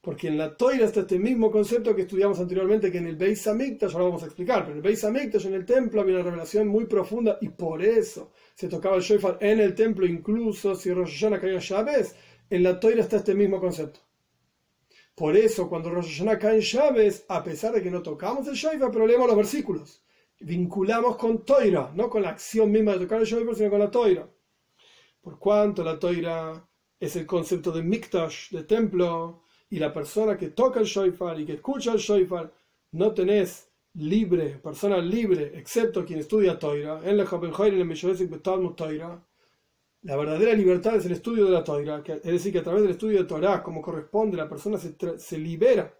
Porque en la Toira está este mismo concepto que estudiamos anteriormente, que en el Beis Hamikdash, ahora vamos a explicar, pero en el Beis Hamikdash, en el templo, había una revelación muy profunda y por eso se tocaba el shofar en el templo, incluso si Rosh Hashanah caía llaves, en la Toira está este mismo concepto. Por eso, cuando Rosh Hashanah caen llaves, a pesar de que no tocamos el shofar, pero leemos los versículos. Vinculamos con Toira, no con la acción misma de tocar el shofar, sino con la Toira. Por cuanto la Toira es el concepto de Mikdash, de templo, y la persona que toca el shofar y que escucha el shofar, no tenés libre, persona libre, excepto quien estudia Toira, en la Toira. La verdadera libertad es el estudio de la Toira, es decir, que a través del estudio de Torah, como corresponde, la persona se, se libera,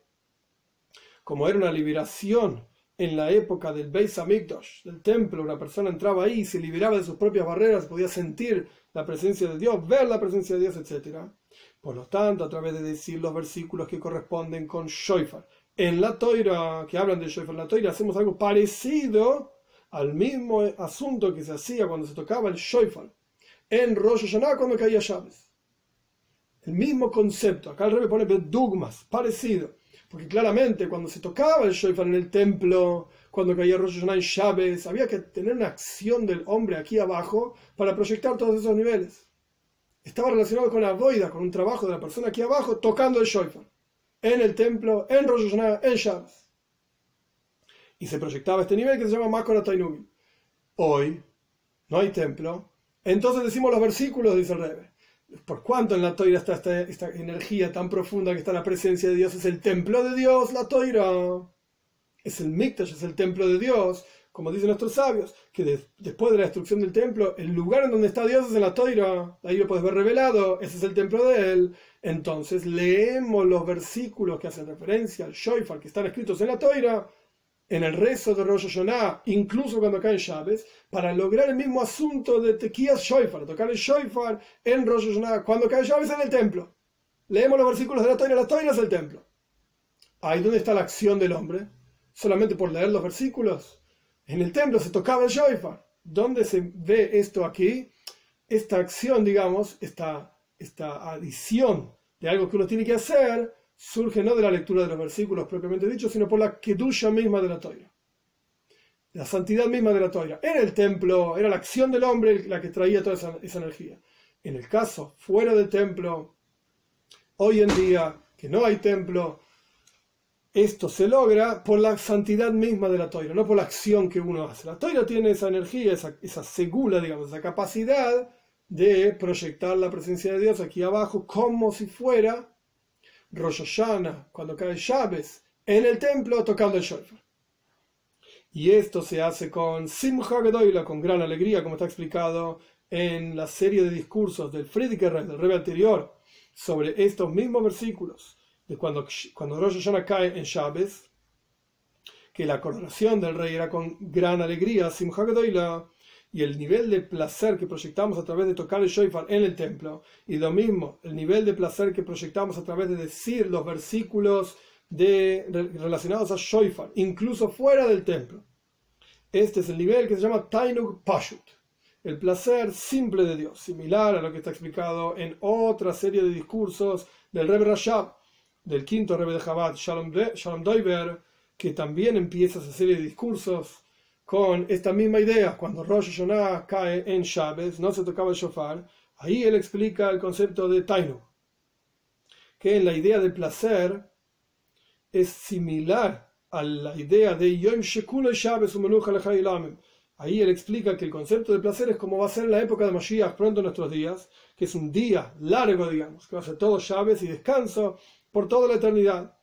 como era una liberación en la época del Beis Hamikdash, del templo, una persona entraba ahí y se liberaba de sus propias barreras, podía sentir la presencia de Dios, ver la presencia de Dios, etc. Por lo tanto, a través de decir los versículos que corresponden con Shoifar, en la Toira, que hablan de Shoifar, en la Toira hacemos algo parecido al mismo asunto que se hacía cuando se tocaba el Shoifar en Rosh Hashanah cuando caía llaves. El mismo concepto, acá el rey pone dogmas, parecido, porque claramente cuando se tocaba el Shoifar en el templo, cuando caía Rosh Hashanah en llaves, había que tener una acción del hombre aquí abajo para proyectar todos esos niveles estaba relacionado con la boida, con un trabajo de la persona aquí abajo tocando el shofar, en el templo, en Rosh en Shabbos. Y se proyectaba este nivel que se llama Makora Tainumi. Hoy no hay templo, entonces decimos los versículos, dice el Rebbe. Por cuánto en la toira está esta, esta, energía tan profunda que está la presencia de Dios, es el templo de Dios, la toira. Es el Mikdash, es el templo de Dios como dicen nuestros sabios, que después de la destrucción del templo, el lugar en donde está Dios es en la toira, ahí lo puedes ver revelado, ese es el templo de él. Entonces leemos los versículos que hacen referencia al Shoifar, que están escritos en la toira, en el rezo de Rosh Hashanah, incluso cuando caen llaves, para lograr el mismo asunto de Tequías Shoifar, tocar el Shoifar en Rosh Hashanah, cuando caen llaves en el templo. Leemos los versículos de la toira, la toira es el templo. Ahí donde está la acción del hombre, solamente por leer los versículos en el templo se tocaba el shofar. ¿Dónde se ve esto aquí? Esta acción, digamos, esta, esta adición de algo que uno tiene que hacer, surge no de la lectura de los versículos propiamente dichos, sino por la kedusha misma de la toira. La santidad misma de la toira. En el templo era la acción del hombre la que traía toda esa energía. En el caso fuera del templo, hoy en día, que no hay templo, esto se logra por la santidad misma de la toira, no por la acción que uno hace. La toira tiene esa energía, esa, esa segula, digamos, esa capacidad de proyectar la presencia de Dios aquí abajo como si fuera Rosh Hashanah, cuando cae llaves en el templo tocando el shofar. Y esto se hace con Simcha Gedoyla, con gran alegría, como está explicado en la serie de discursos del Friedrich del rey anterior, sobre estos mismos versículos de cuando, cuando Rosh Hashanah cae en Shabes, que la coronación del rey era con gran alegría, Simcha y el nivel de placer que proyectamos a través de tocar el shofar en el templo, y lo mismo, el nivel de placer que proyectamos a través de decir los versículos de, relacionados a shofar, incluso fuera del templo. Este es el nivel que se llama Tainug Pashut, el placer simple de Dios, similar a lo que está explicado en otra serie de discursos del Rebbe Rashab, del quinto Rebbe de Chabad, Shalom, Shalom Doiber, que también empieza esa serie de discursos con esta misma idea. Cuando Rosh Hashanah cae en Shabbat, no se tocaba el shofar, ahí él explica el concepto de Tainu, que en la idea del placer es similar a la idea de Yom Shekula Shabbat Ahí él explica que el concepto de placer es como va a ser en la época de Mashiach, pronto en nuestros días, que es un día largo, digamos, que va a ser todo llaves y descanso, por toda la eternidad.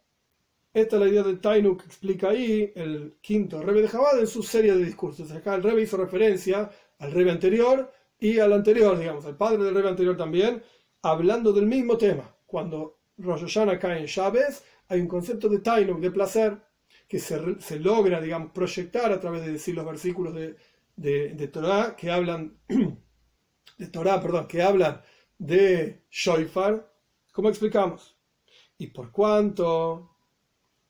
Esta es la idea del Tainu que explica ahí el quinto Rebe de Jabad en su serie de discursos. Acá el Rebe hizo referencia al Rebe anterior y al anterior, digamos, al padre del Rebe anterior también, hablando del mismo tema. Cuando Rosh Hashanah cae en Shabes, hay un concepto de Tainu, de placer, que se, se, logra, digamos, proyectar a través de decir los versículos de, de, de Torah que hablan, de Torah, perdón, que hablan de Shoifar, como explicamos. Y por cuanto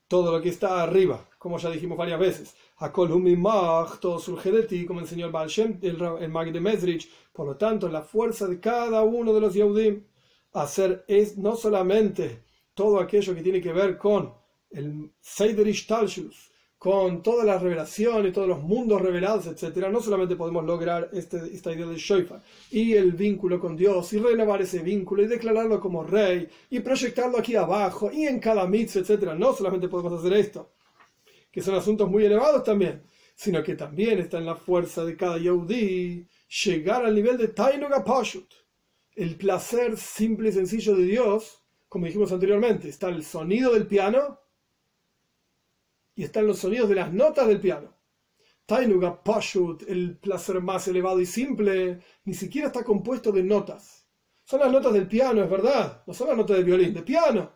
todo lo que está arriba, como ya dijimos varias veces. Hakol Humimach, todo surge de ti, como enseñó el Baal Shem, el, el Mag de Mesrich. Por lo tanto, la fuerza de cada uno de los Yehudim hacer es no solamente todo aquello que tiene que ver con el Seider Ishtalshus, con todas las revelaciones, todos los mundos revelados, etc., no solamente podemos lograr este, esta idea de Shoifar y el vínculo con Dios, y renovar ese vínculo, y declararlo como rey, y proyectarlo aquí abajo, y en cada mitzvah, etc., no solamente podemos hacer esto, que son asuntos muy elevados también, sino que también está en la fuerza de cada Yehudi llegar al nivel de Tainuga Pashut, el placer simple y sencillo de Dios, como dijimos anteriormente, está el sonido del piano, y están los sonidos de las notas del piano. Tainuga Pashut, el placer más elevado y simple, ni siquiera está compuesto de notas. Son las notas del piano, es verdad, no son las notas del violín, de piano.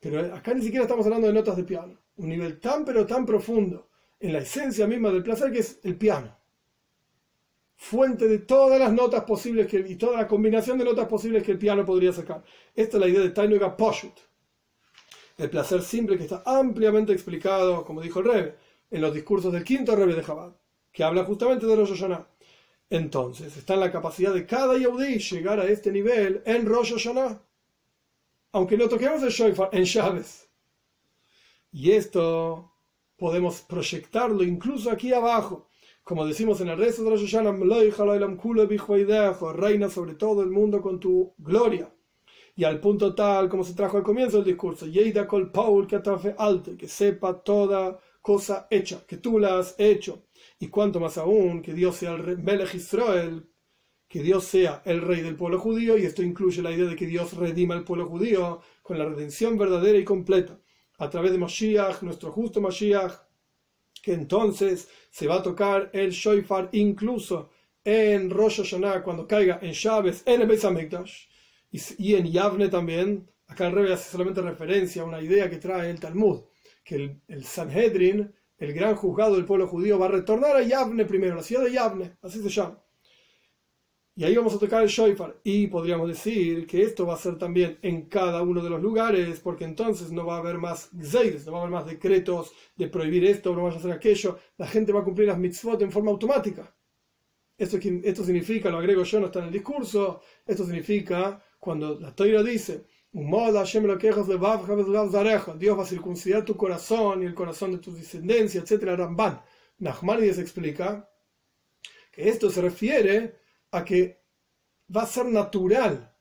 Pero acá ni siquiera estamos hablando de notas de piano. Un nivel tan pero tan profundo en la esencia misma del placer que es el piano. Fuente de todas las notas posibles y toda la combinación de notas posibles que el piano podría sacar. Esta es la idea de Tainuga Pashut el placer simple que está ampliamente explicado, como dijo el Rebbe, en los discursos del quinto Rebbe de Chabad, que habla justamente de Rosh Hashanah. Entonces, está en la capacidad de cada Yehudi llegar a este nivel en Rosh Hashanah, aunque no toquemos el shofar en Shabes. Y esto podemos proyectarlo incluso aquí abajo, como decimos en el resto de Rosh Hashanah, reina sobre todo el mundo con tu gloria y al punto tal como se trajo al comienzo del discurso, Yeida Kol Paul que alte, que sepa toda cosa hecha, que tú la has hecho, y cuanto más aún que Dios sea el rey, Melech Israel, que Dios sea el rey del pueblo judío, y esto incluye la idea de que Dios redima al pueblo judío con la redención verdadera y completa, a través de Mashiach, nuestro justo Mashiach, que entonces se va a tocar el Shoifar incluso en Rosh Hashanah, cuando caiga en Shabes, en el Beis y, en Yavne también, acá el Rebbe hace solamente referencia a una idea que trae el Talmud, que el, Sanhedrin, el gran juzgado del pueblo judío, va a retornar a Yavne primero, la ciudad de Yavne, así se llama. Y ahí vamos a tocar el shofar. Y podríamos decir que esto va a ser también en cada uno de los lugares, porque entonces no va a haber más gzeides, no va a haber más decretos de prohibir esto, no vaya a hacer aquello. La gente va a cumplir las mitzvot en forma automática. Esto, esto significa, lo agrego yo, no está en el discurso, esto significa cuando la Torah dice, Dios va a circuncidar tu corazón y el corazón de tu descendencia, etc. Ramban. Nachmanides explica que esto se refiere a que va a ser natural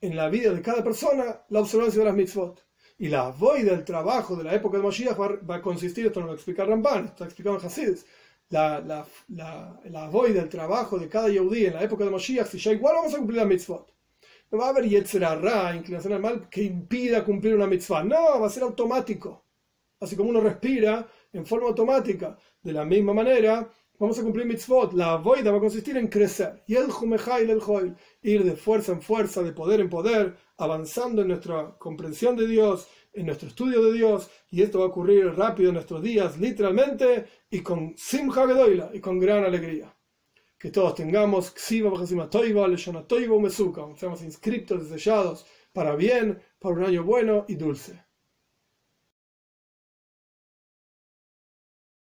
en la vida de cada persona la observancia de las mitzvot. Y la voy del trabajo de la época de Mashiach va, a consistir, esto no lo explica Ramban, está explicado en Hasidus, la, la, la, la voy del trabajo de cada Yehudi en la época de Mashiach, si ya igual vamos a cumplir la mitzvot. Va a haber Yetzerarra, inclinación al mal, que impida cumplir una mitzvah. No, va a ser automático. Así como uno respira en forma automática. De la misma manera, vamos a cumplir mitzvot. La voida va a consistir en crecer. Y el jumejail el joil. Ir de fuerza en fuerza, de poder en poder, avanzando en nuestra comprensión de Dios, en nuestro estudio de Dios. Y esto va a ocurrir rápido en nuestros días, literalmente, y con simcha y con gran alegría que todos tengamos seamos inscriptos, deseados para bien, para un año bueno y dulce.